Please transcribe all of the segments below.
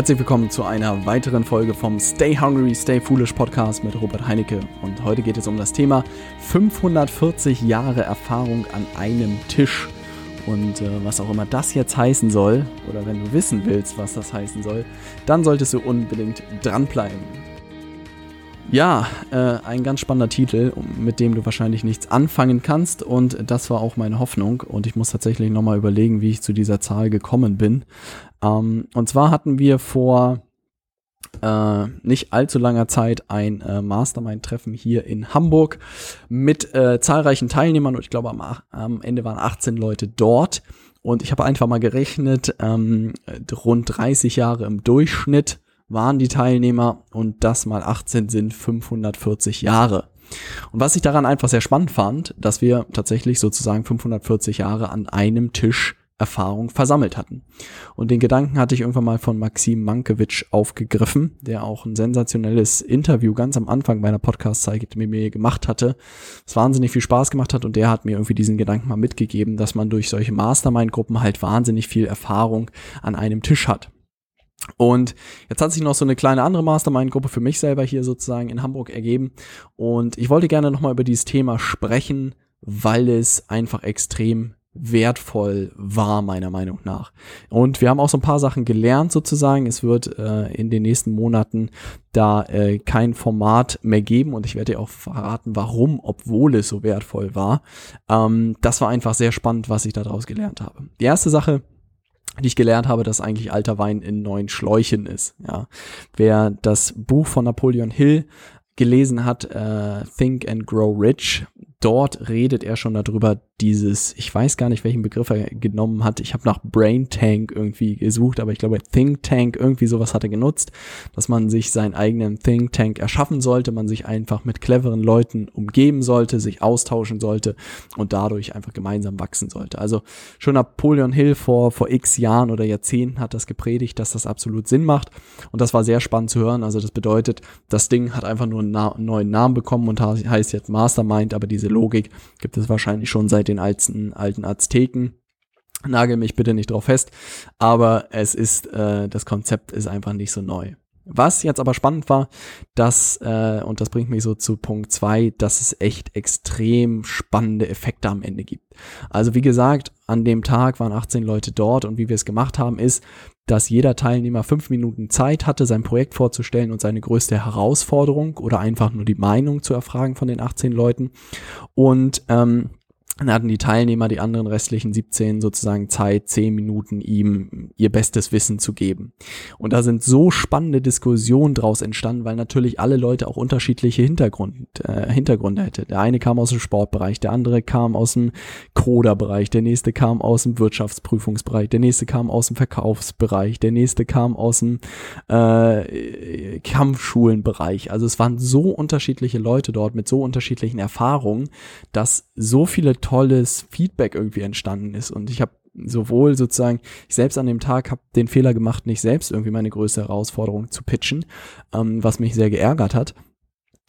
Herzlich willkommen zu einer weiteren Folge vom Stay Hungry, Stay Foolish Podcast mit Robert Heinecke. Und heute geht es um das Thema 540 Jahre Erfahrung an einem Tisch. Und äh, was auch immer das jetzt heißen soll, oder wenn du wissen willst, was das heißen soll, dann solltest du unbedingt dranbleiben. Ja, äh, ein ganz spannender Titel, mit dem du wahrscheinlich nichts anfangen kannst. Und das war auch meine Hoffnung. Und ich muss tatsächlich nochmal überlegen, wie ich zu dieser Zahl gekommen bin. Ähm, und zwar hatten wir vor äh, nicht allzu langer Zeit ein äh, Mastermind-Treffen hier in Hamburg mit äh, zahlreichen Teilnehmern. Und ich glaube, am, am Ende waren 18 Leute dort. Und ich habe einfach mal gerechnet, ähm, rund 30 Jahre im Durchschnitt waren die Teilnehmer und das mal 18 sind 540 Jahre. Und was ich daran einfach sehr spannend fand, dass wir tatsächlich sozusagen 540 Jahre an einem Tisch Erfahrung versammelt hatten. Und den Gedanken hatte ich irgendwann mal von Maxim Mankiewicz aufgegriffen, der auch ein sensationelles Interview ganz am Anfang meiner Podcast-Zeit mit mir gemacht hatte, was wahnsinnig viel Spaß gemacht hat und der hat mir irgendwie diesen Gedanken mal mitgegeben, dass man durch solche Mastermind-Gruppen halt wahnsinnig viel Erfahrung an einem Tisch hat. Und jetzt hat sich noch so eine kleine andere Mastermind-Gruppe für mich selber hier sozusagen in Hamburg ergeben. Und ich wollte gerne nochmal über dieses Thema sprechen, weil es einfach extrem wertvoll war, meiner Meinung nach. Und wir haben auch so ein paar Sachen gelernt sozusagen. Es wird äh, in den nächsten Monaten da äh, kein Format mehr geben und ich werde dir auch verraten, warum, obwohl es so wertvoll war. Ähm, das war einfach sehr spannend, was ich daraus gelernt habe. Die erste Sache, die ich gelernt habe, dass eigentlich alter Wein in neuen Schläuchen ist. Ja. Wer das Buch von Napoleon Hill gelesen hat, äh, Think and Grow Rich, dort redet er schon darüber, dieses, ich weiß gar nicht, welchen Begriff er genommen hat. Ich habe nach Brain Tank irgendwie gesucht, aber ich glaube Think Tank, irgendwie sowas hat er genutzt, dass man sich seinen eigenen Think Tank erschaffen sollte, man sich einfach mit cleveren Leuten umgeben sollte, sich austauschen sollte und dadurch einfach gemeinsam wachsen sollte. Also schon Napoleon Hill vor, vor x Jahren oder Jahrzehnten hat das gepredigt, dass das absolut Sinn macht und das war sehr spannend zu hören. Also das bedeutet, das Ding hat einfach nur einen, na neuen Namen bekommen und heißt jetzt Mastermind, aber diese Logik gibt es wahrscheinlich schon seit den alten, alten Azteken. Nagel mich bitte nicht drauf fest, aber es ist, äh, das Konzept ist einfach nicht so neu. Was jetzt aber spannend war, dass, äh, und das bringt mich so zu Punkt zwei, dass es echt extrem spannende Effekte am Ende gibt. Also wie gesagt, an dem Tag waren 18 Leute dort und wie wir es gemacht haben, ist, dass jeder Teilnehmer fünf Minuten Zeit hatte, sein Projekt vorzustellen und seine größte Herausforderung oder einfach nur die Meinung zu erfragen von den 18 Leuten. Und ähm, dann hatten die Teilnehmer, die anderen restlichen 17 sozusagen Zeit, 10 Minuten ihm ihr bestes Wissen zu geben. Und da sind so spannende Diskussionen draus entstanden, weil natürlich alle Leute auch unterschiedliche Hintergrund, äh, Hintergründe hätte. Der eine kam aus dem Sportbereich, der andere kam aus dem Coder-Bereich, der nächste kam aus dem Wirtschaftsprüfungsbereich, der nächste kam aus dem Verkaufsbereich, der nächste kam aus dem äh, Kampfschulenbereich. Also es waren so unterschiedliche Leute dort mit so unterschiedlichen Erfahrungen, dass so viele tolles Feedback irgendwie entstanden ist. Und ich habe sowohl sozusagen, ich selbst an dem Tag habe den Fehler gemacht, nicht selbst irgendwie meine größte Herausforderung zu pitchen, ähm, was mich sehr geärgert hat.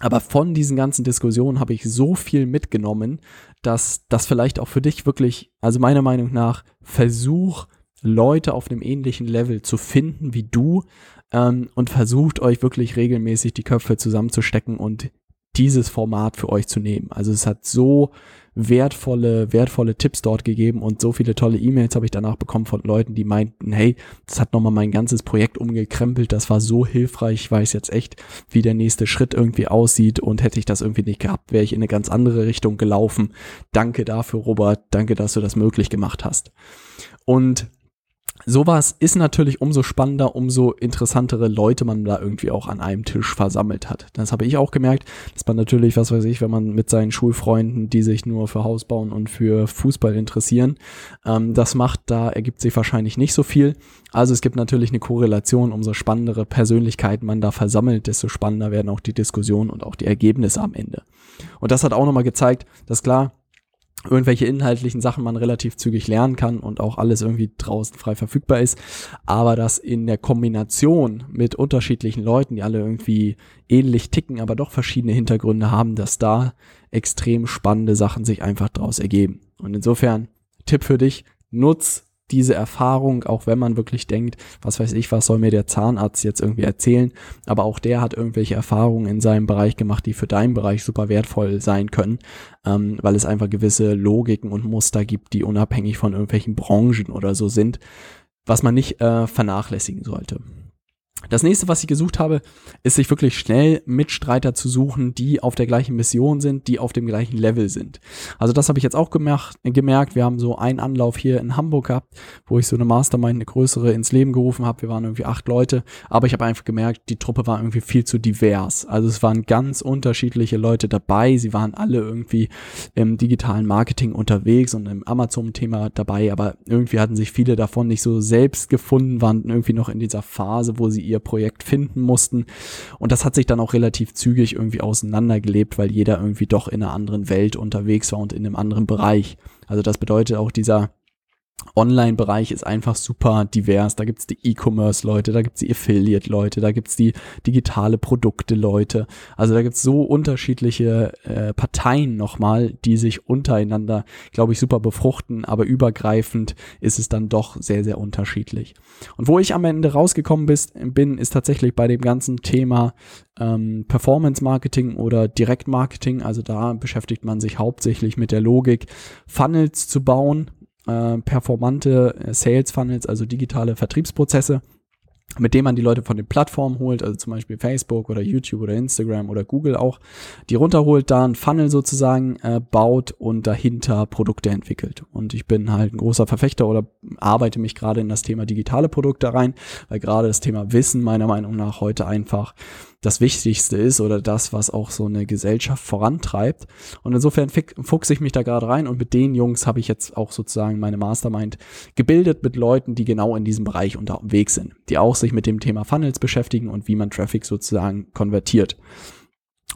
Aber von diesen ganzen Diskussionen habe ich so viel mitgenommen, dass das vielleicht auch für dich wirklich, also meiner Meinung nach, versuch Leute auf einem ähnlichen Level zu finden wie du ähm, und versucht euch wirklich regelmäßig die Köpfe zusammenzustecken und dieses Format für euch zu nehmen. Also es hat so wertvolle, wertvolle Tipps dort gegeben und so viele tolle E-Mails habe ich danach bekommen von Leuten, die meinten, hey, das hat nochmal mein ganzes Projekt umgekrempelt, das war so hilfreich, ich weiß jetzt echt, wie der nächste Schritt irgendwie aussieht und hätte ich das irgendwie nicht gehabt, wäre ich in eine ganz andere Richtung gelaufen. Danke dafür, Robert, danke, dass du das möglich gemacht hast. Und sowas ist natürlich umso spannender, umso interessantere Leute man da irgendwie auch an einem Tisch versammelt hat. Das habe ich auch gemerkt, dass man natürlich, was weiß ich, wenn man mit seinen Schulfreunden, die sich nur für Haus bauen und für Fußball interessieren, ähm, das macht, da ergibt sich wahrscheinlich nicht so viel. Also es gibt natürlich eine Korrelation, umso spannendere Persönlichkeiten man da versammelt, desto spannender werden auch die Diskussionen und auch die Ergebnisse am Ende. Und das hat auch nochmal gezeigt, dass klar, irgendwelche inhaltlichen Sachen man relativ zügig lernen kann und auch alles irgendwie draußen frei verfügbar ist, aber dass in der Kombination mit unterschiedlichen Leuten, die alle irgendwie ähnlich ticken, aber doch verschiedene Hintergründe haben, dass da extrem spannende Sachen sich einfach draus ergeben. Und insofern Tipp für dich, nutz diese Erfahrung, auch wenn man wirklich denkt, was weiß ich, was soll mir der Zahnarzt jetzt irgendwie erzählen, aber auch der hat irgendwelche Erfahrungen in seinem Bereich gemacht, die für deinen Bereich super wertvoll sein können, ähm, weil es einfach gewisse Logiken und Muster gibt, die unabhängig von irgendwelchen Branchen oder so sind, was man nicht äh, vernachlässigen sollte. Das nächste, was ich gesucht habe, ist sich wirklich schnell Mitstreiter zu suchen, die auf der gleichen Mission sind, die auf dem gleichen Level sind. Also das habe ich jetzt auch gemacht, gemerkt. Wir haben so einen Anlauf hier in Hamburg gehabt, wo ich so eine Mastermind, eine größere ins Leben gerufen habe. Wir waren irgendwie acht Leute, aber ich habe einfach gemerkt, die Truppe war irgendwie viel zu divers. Also es waren ganz unterschiedliche Leute dabei. Sie waren alle irgendwie im digitalen Marketing unterwegs und im Amazon-Thema dabei, aber irgendwie hatten sich viele davon nicht so selbst gefunden, waren irgendwie noch in dieser Phase, wo sie ihr Projekt finden mussten. Und das hat sich dann auch relativ zügig irgendwie auseinandergelebt, weil jeder irgendwie doch in einer anderen Welt unterwegs war und in einem anderen Bereich. Also das bedeutet auch dieser Online-Bereich ist einfach super divers. Da gibt's die E-Commerce-Leute, da gibt's die Affiliate-Leute, da gibt's die digitale Produkte-Leute. Also da gibt's so unterschiedliche äh, Parteien nochmal, die sich untereinander, glaube ich, super befruchten, aber übergreifend ist es dann doch sehr, sehr unterschiedlich. Und wo ich am Ende rausgekommen bist, bin, ist tatsächlich bei dem ganzen Thema ähm, Performance-Marketing oder Direct-Marketing. Also da beschäftigt man sich hauptsächlich mit der Logik, Funnels zu bauen, performante äh, Sales Funnels, also digitale Vertriebsprozesse, mit denen man die Leute von den Plattformen holt, also zum Beispiel Facebook oder YouTube oder Instagram oder Google auch, die runterholt, da ein Funnel sozusagen äh, baut und dahinter Produkte entwickelt. Und ich bin halt ein großer Verfechter oder arbeite mich gerade in das Thema digitale Produkte rein, weil gerade das Thema Wissen meiner Meinung nach heute einfach das Wichtigste ist oder das, was auch so eine Gesellschaft vorantreibt. Und insofern fuchse ich mich da gerade rein und mit den Jungs habe ich jetzt auch sozusagen meine Mastermind gebildet mit Leuten, die genau in diesem Bereich unterwegs sind, die auch sich mit dem Thema Funnels beschäftigen und wie man Traffic sozusagen konvertiert.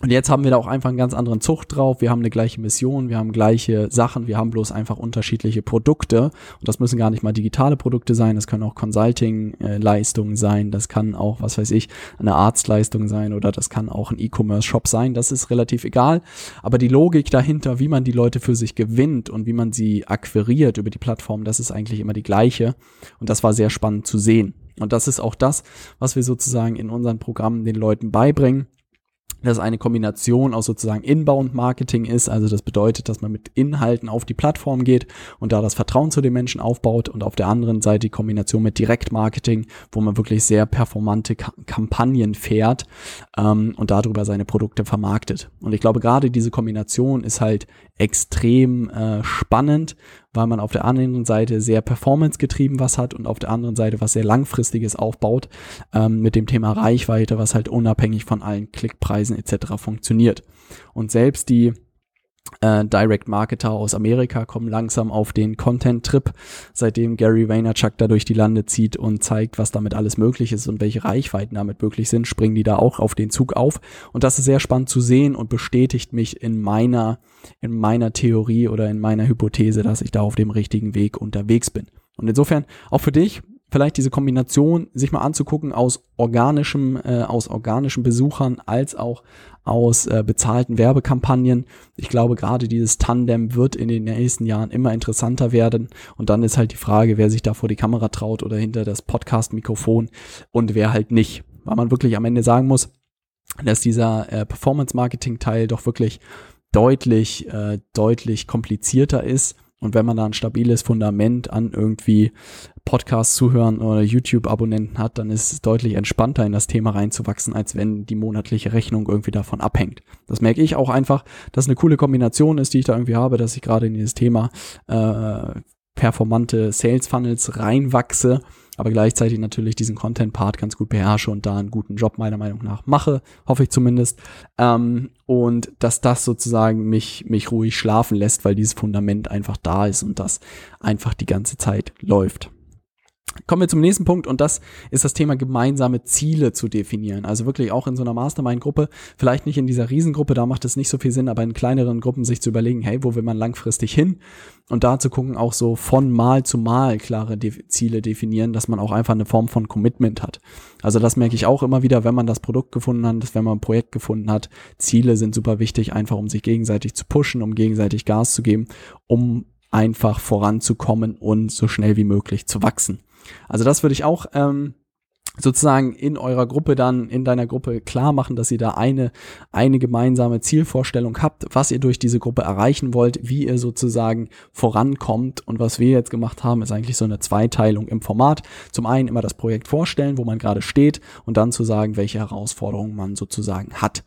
Und jetzt haben wir da auch einfach einen ganz anderen Zucht drauf. Wir haben eine gleiche Mission, wir haben gleiche Sachen, wir haben bloß einfach unterschiedliche Produkte. Und das müssen gar nicht mal digitale Produkte sein, das können auch Consulting-Leistungen sein, das kann auch, was weiß ich, eine Arztleistung sein oder das kann auch ein E-Commerce-Shop sein. Das ist relativ egal. Aber die Logik dahinter, wie man die Leute für sich gewinnt und wie man sie akquiriert über die Plattform, das ist eigentlich immer die gleiche. Und das war sehr spannend zu sehen. Und das ist auch das, was wir sozusagen in unseren Programmen den Leuten beibringen das eine Kombination aus sozusagen Inbound-Marketing ist. Also das bedeutet, dass man mit Inhalten auf die Plattform geht und da das Vertrauen zu den Menschen aufbaut und auf der anderen Seite die Kombination mit Direktmarketing, wo man wirklich sehr performante Ka Kampagnen fährt ähm, und darüber seine Produkte vermarktet. Und ich glaube, gerade diese Kombination ist halt extrem äh, spannend, weil man auf der anderen Seite sehr performance-getrieben was hat und auf der anderen Seite was sehr langfristiges aufbaut ähm, mit dem Thema Reichweite, was halt unabhängig von allen Klickpreisen etc. funktioniert. Und selbst die äh, Direct Marketer aus Amerika kommen langsam auf den Content-Trip, seitdem Gary Vaynerchuk da durch die Lande zieht und zeigt, was damit alles möglich ist und welche Reichweiten damit möglich sind, springen die da auch auf den Zug auf. Und das ist sehr spannend zu sehen und bestätigt mich in meiner, in meiner Theorie oder in meiner Hypothese, dass ich da auf dem richtigen Weg unterwegs bin. Und insofern auch für dich, vielleicht diese Kombination sich mal anzugucken aus organischem, äh, aus organischen Besuchern als auch aus äh, bezahlten Werbekampagnen. Ich glaube, gerade dieses Tandem wird in den nächsten Jahren immer interessanter werden. Und dann ist halt die Frage, wer sich da vor die Kamera traut oder hinter das Podcast-Mikrofon und wer halt nicht. Weil man wirklich am Ende sagen muss, dass dieser äh, Performance-Marketing-Teil doch wirklich deutlich, äh, deutlich komplizierter ist und wenn man da ein stabiles Fundament an irgendwie Podcasts zuhören oder YouTube-Abonnenten hat, dann ist es deutlich entspannter in das Thema reinzuwachsen, als wenn die monatliche Rechnung irgendwie davon abhängt. Das merke ich auch einfach, dass eine coole Kombination ist, die ich da irgendwie habe, dass ich gerade in dieses Thema äh, performante Sales Funnels reinwachse aber gleichzeitig natürlich diesen Content-Part ganz gut beherrsche und da einen guten Job meiner Meinung nach mache, hoffe ich zumindest. Ähm, und dass das sozusagen mich, mich ruhig schlafen lässt, weil dieses Fundament einfach da ist und das einfach die ganze Zeit läuft. Kommen wir zum nächsten Punkt und das ist das Thema gemeinsame Ziele zu definieren. Also wirklich auch in so einer Mastermind-Gruppe, vielleicht nicht in dieser Riesengruppe, da macht es nicht so viel Sinn, aber in kleineren Gruppen sich zu überlegen, hey, wo will man langfristig hin? Und da zu gucken, auch so von Mal zu Mal klare De Ziele definieren, dass man auch einfach eine Form von Commitment hat. Also das merke ich auch immer wieder, wenn man das Produkt gefunden hat, wenn man ein Projekt gefunden hat. Ziele sind super wichtig, einfach um sich gegenseitig zu pushen, um gegenseitig Gas zu geben, um einfach voranzukommen und so schnell wie möglich zu wachsen. Also das würde ich auch ähm, sozusagen in eurer Gruppe dann, in deiner Gruppe klar machen, dass ihr da eine, eine gemeinsame Zielvorstellung habt, was ihr durch diese Gruppe erreichen wollt, wie ihr sozusagen vorankommt. Und was wir jetzt gemacht haben, ist eigentlich so eine Zweiteilung im Format. Zum einen immer das Projekt vorstellen, wo man gerade steht und dann zu sagen, welche Herausforderungen man sozusagen hat.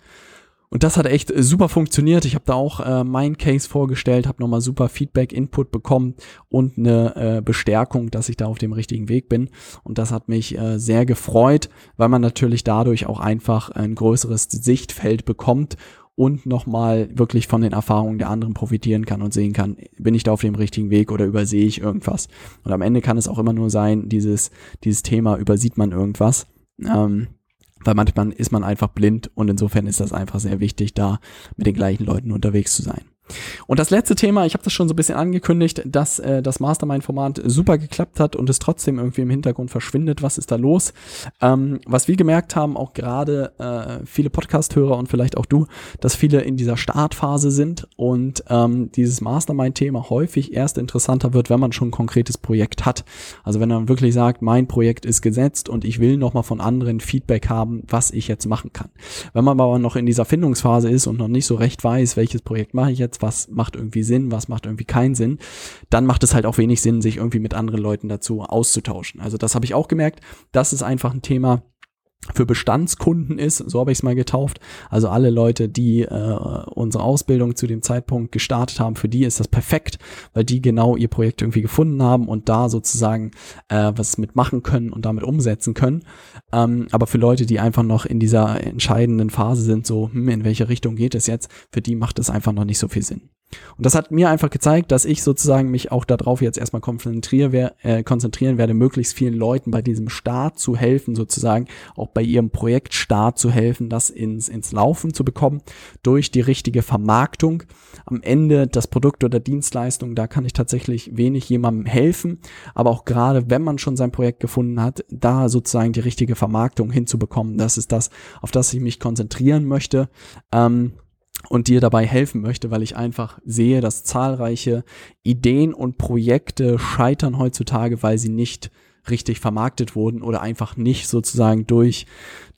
Und das hat echt super funktioniert. Ich habe da auch äh, mein Case vorgestellt, habe nochmal super Feedback, Input bekommen und eine äh, Bestärkung, dass ich da auf dem richtigen Weg bin. Und das hat mich äh, sehr gefreut, weil man natürlich dadurch auch einfach ein größeres Sichtfeld bekommt und nochmal wirklich von den Erfahrungen der anderen profitieren kann und sehen kann, bin ich da auf dem richtigen Weg oder übersehe ich irgendwas. Und am Ende kann es auch immer nur sein, dieses, dieses Thema, übersieht man irgendwas. Ähm, weil manchmal ist man einfach blind und insofern ist das einfach sehr wichtig, da mit den gleichen Leuten unterwegs zu sein. Und das letzte Thema, ich habe das schon so ein bisschen angekündigt, dass äh, das Mastermind-Format super geklappt hat und es trotzdem irgendwie im Hintergrund verschwindet. Was ist da los? Ähm, was wir gemerkt haben, auch gerade äh, viele Podcast-Hörer und vielleicht auch du, dass viele in dieser Startphase sind und ähm, dieses Mastermind-Thema häufig erst interessanter wird, wenn man schon ein konkretes Projekt hat. Also wenn man wirklich sagt, mein Projekt ist gesetzt und ich will nochmal von anderen Feedback haben, was ich jetzt machen kann. Wenn man aber noch in dieser Findungsphase ist und noch nicht so recht weiß, welches Projekt mache ich jetzt, was macht irgendwie Sinn, was macht irgendwie keinen Sinn, dann macht es halt auch wenig Sinn, sich irgendwie mit anderen Leuten dazu auszutauschen. Also das habe ich auch gemerkt. Das ist einfach ein Thema, für Bestandskunden ist, so habe ich es mal getauft. Also alle Leute, die äh, unsere Ausbildung zu dem Zeitpunkt gestartet haben, für die ist das perfekt, weil die genau ihr Projekt irgendwie gefunden haben und da sozusagen äh, was mitmachen können und damit umsetzen können. Ähm, aber für Leute, die einfach noch in dieser entscheidenden Phase sind, so hm, in welche Richtung geht es jetzt, für die macht es einfach noch nicht so viel Sinn. Und das hat mir einfach gezeigt, dass ich sozusagen mich auch darauf jetzt erstmal konzentrieren, äh, konzentrieren werde, möglichst vielen Leuten bei diesem Start zu helfen, sozusagen auch bei ihrem Projektstart zu helfen, das ins, ins Laufen zu bekommen durch die richtige Vermarktung. Am Ende das Produkt oder Dienstleistung, da kann ich tatsächlich wenig jemandem helfen, aber auch gerade wenn man schon sein Projekt gefunden hat, da sozusagen die richtige Vermarktung hinzubekommen, das ist das, auf das ich mich konzentrieren möchte. Ähm, und dir dabei helfen möchte, weil ich einfach sehe, dass zahlreiche Ideen und Projekte scheitern heutzutage, weil sie nicht richtig vermarktet wurden oder einfach nicht sozusagen durch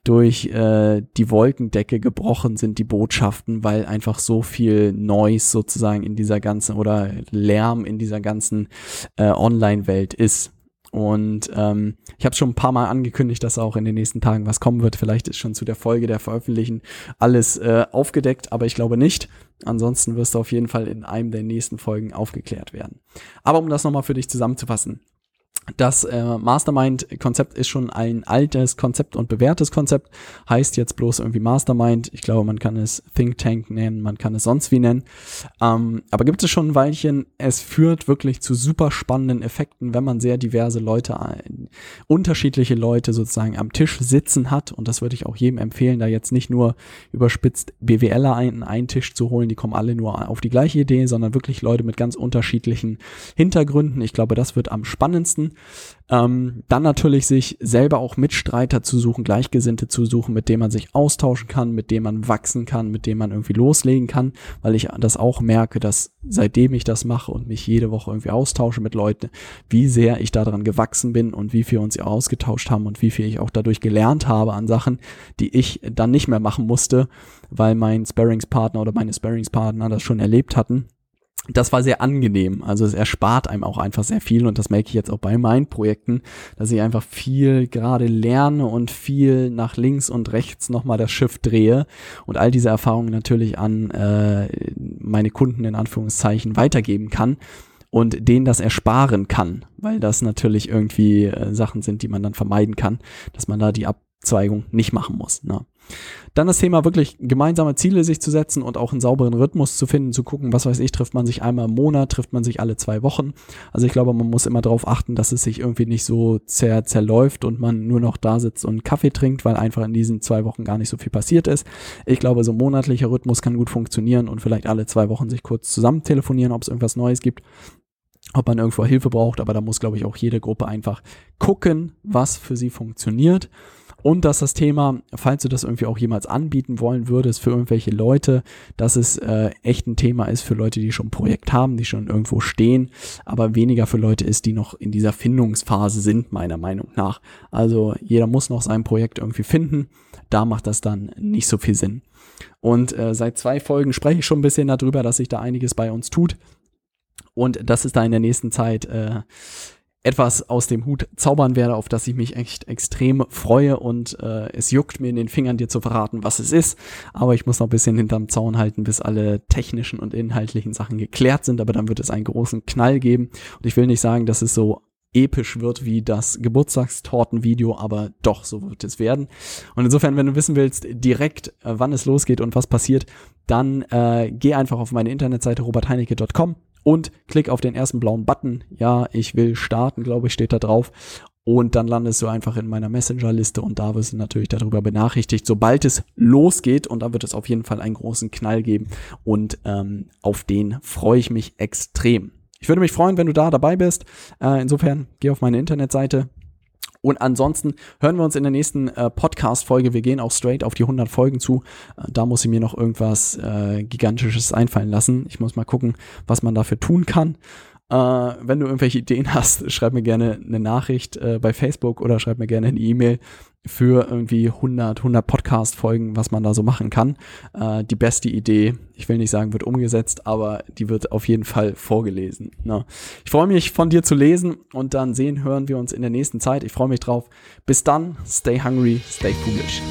durch äh, die Wolkendecke gebrochen sind die Botschaften, weil einfach so viel Noise sozusagen in dieser ganzen oder Lärm in dieser ganzen äh, Online-Welt ist. Und ähm, ich habe schon ein paar Mal angekündigt, dass auch in den nächsten Tagen was kommen wird. Vielleicht ist schon zu der Folge der Veröffentlichen alles äh, aufgedeckt, aber ich glaube nicht. Ansonsten wirst du auf jeden Fall in einem der nächsten Folgen aufgeklärt werden. Aber um das nochmal für dich zusammenzufassen. Das äh, Mastermind-Konzept ist schon ein altes Konzept und bewährtes Konzept, heißt jetzt bloß irgendwie Mastermind. Ich glaube, man kann es Think Tank nennen, man kann es sonst wie nennen. Ähm, aber gibt es schon ein Weilchen. Es führt wirklich zu super spannenden Effekten, wenn man sehr diverse Leute, äh, unterschiedliche Leute sozusagen am Tisch sitzen hat. Und das würde ich auch jedem empfehlen, da jetzt nicht nur überspitzt BWLer einen, einen Tisch zu holen, die kommen alle nur auf die gleiche Idee, sondern wirklich Leute mit ganz unterschiedlichen Hintergründen. Ich glaube, das wird am spannendsten. Ähm, dann natürlich sich selber auch Mitstreiter zu suchen, Gleichgesinnte zu suchen, mit denen man sich austauschen kann, mit denen man wachsen kann, mit denen man irgendwie loslegen kann, weil ich das auch merke, dass seitdem ich das mache und mich jede Woche irgendwie austausche mit Leuten, wie sehr ich daran gewachsen bin und wie viel uns ausgetauscht haben und wie viel ich auch dadurch gelernt habe an Sachen, die ich dann nicht mehr machen musste, weil mein Sparringspartner oder meine Sparringspartner das schon erlebt hatten das war sehr angenehm. Also es erspart einem auch einfach sehr viel und das merke ich jetzt auch bei meinen Projekten, dass ich einfach viel gerade lerne und viel nach links und rechts nochmal das Schiff drehe und all diese Erfahrungen natürlich an äh, meine Kunden in Anführungszeichen weitergeben kann und denen das ersparen kann, weil das natürlich irgendwie äh, Sachen sind, die man dann vermeiden kann, dass man da die Abzweigung nicht machen muss. Ne? Dann das Thema wirklich gemeinsame Ziele sich zu setzen und auch einen sauberen Rhythmus zu finden, zu gucken, was weiß ich, trifft man sich einmal im Monat, trifft man sich alle zwei Wochen. Also ich glaube, man muss immer darauf achten, dass es sich irgendwie nicht so zer zerläuft und man nur noch da sitzt und Kaffee trinkt, weil einfach in diesen zwei Wochen gar nicht so viel passiert ist. Ich glaube, so ein monatlicher Rhythmus kann gut funktionieren und vielleicht alle zwei Wochen sich kurz zusammen telefonieren, ob es irgendwas Neues gibt ob man irgendwo Hilfe braucht, aber da muss, glaube ich, auch jede Gruppe einfach gucken, was für sie funktioniert und dass das Thema, falls du das irgendwie auch jemals anbieten wollen würdest für irgendwelche Leute, dass es äh, echt ein Thema ist für Leute, die schon ein Projekt haben, die schon irgendwo stehen, aber weniger für Leute ist, die noch in dieser Findungsphase sind, meiner Meinung nach. Also jeder muss noch sein Projekt irgendwie finden. Da macht das dann nicht so viel Sinn. Und äh, seit zwei Folgen spreche ich schon ein bisschen darüber, dass sich da einiges bei uns tut. Und dass es da in der nächsten Zeit äh, etwas aus dem Hut zaubern werde, auf das ich mich echt extrem freue und äh, es juckt mir in den Fingern, dir zu verraten, was es ist. Aber ich muss noch ein bisschen hinterm Zaun halten, bis alle technischen und inhaltlichen Sachen geklärt sind. Aber dann wird es einen großen Knall geben. Und ich will nicht sagen, dass es so episch wird wie das Geburtstagstortenvideo, aber doch, so wird es werden. Und insofern, wenn du wissen willst, direkt, äh, wann es losgeht und was passiert, dann äh, geh einfach auf meine Internetseite robertheinecke.com und klick auf den ersten blauen Button. Ja, ich will starten, glaube ich, steht da drauf. Und dann landest du einfach in meiner Messenger-Liste und da wirst du natürlich darüber benachrichtigt, sobald es losgeht. Und da wird es auf jeden Fall einen großen Knall geben. Und ähm, auf den freue ich mich extrem. Ich würde mich freuen, wenn du da dabei bist. Äh, insofern geh auf meine Internetseite, und ansonsten hören wir uns in der nächsten äh, Podcast-Folge. Wir gehen auch straight auf die 100 Folgen zu. Äh, da muss ich mir noch irgendwas äh, Gigantisches einfallen lassen. Ich muss mal gucken, was man dafür tun kann. Äh, wenn du irgendwelche Ideen hast, schreib mir gerne eine Nachricht äh, bei Facebook oder schreib mir gerne eine E-Mail für irgendwie 100, 100 Podcast-Folgen, was man da so machen kann. Äh, die beste Idee, ich will nicht sagen, wird umgesetzt, aber die wird auf jeden Fall vorgelesen. Ne? Ich freue mich, von dir zu lesen und dann sehen, hören wir uns in der nächsten Zeit. Ich freue mich drauf. Bis dann, stay hungry, stay foolish.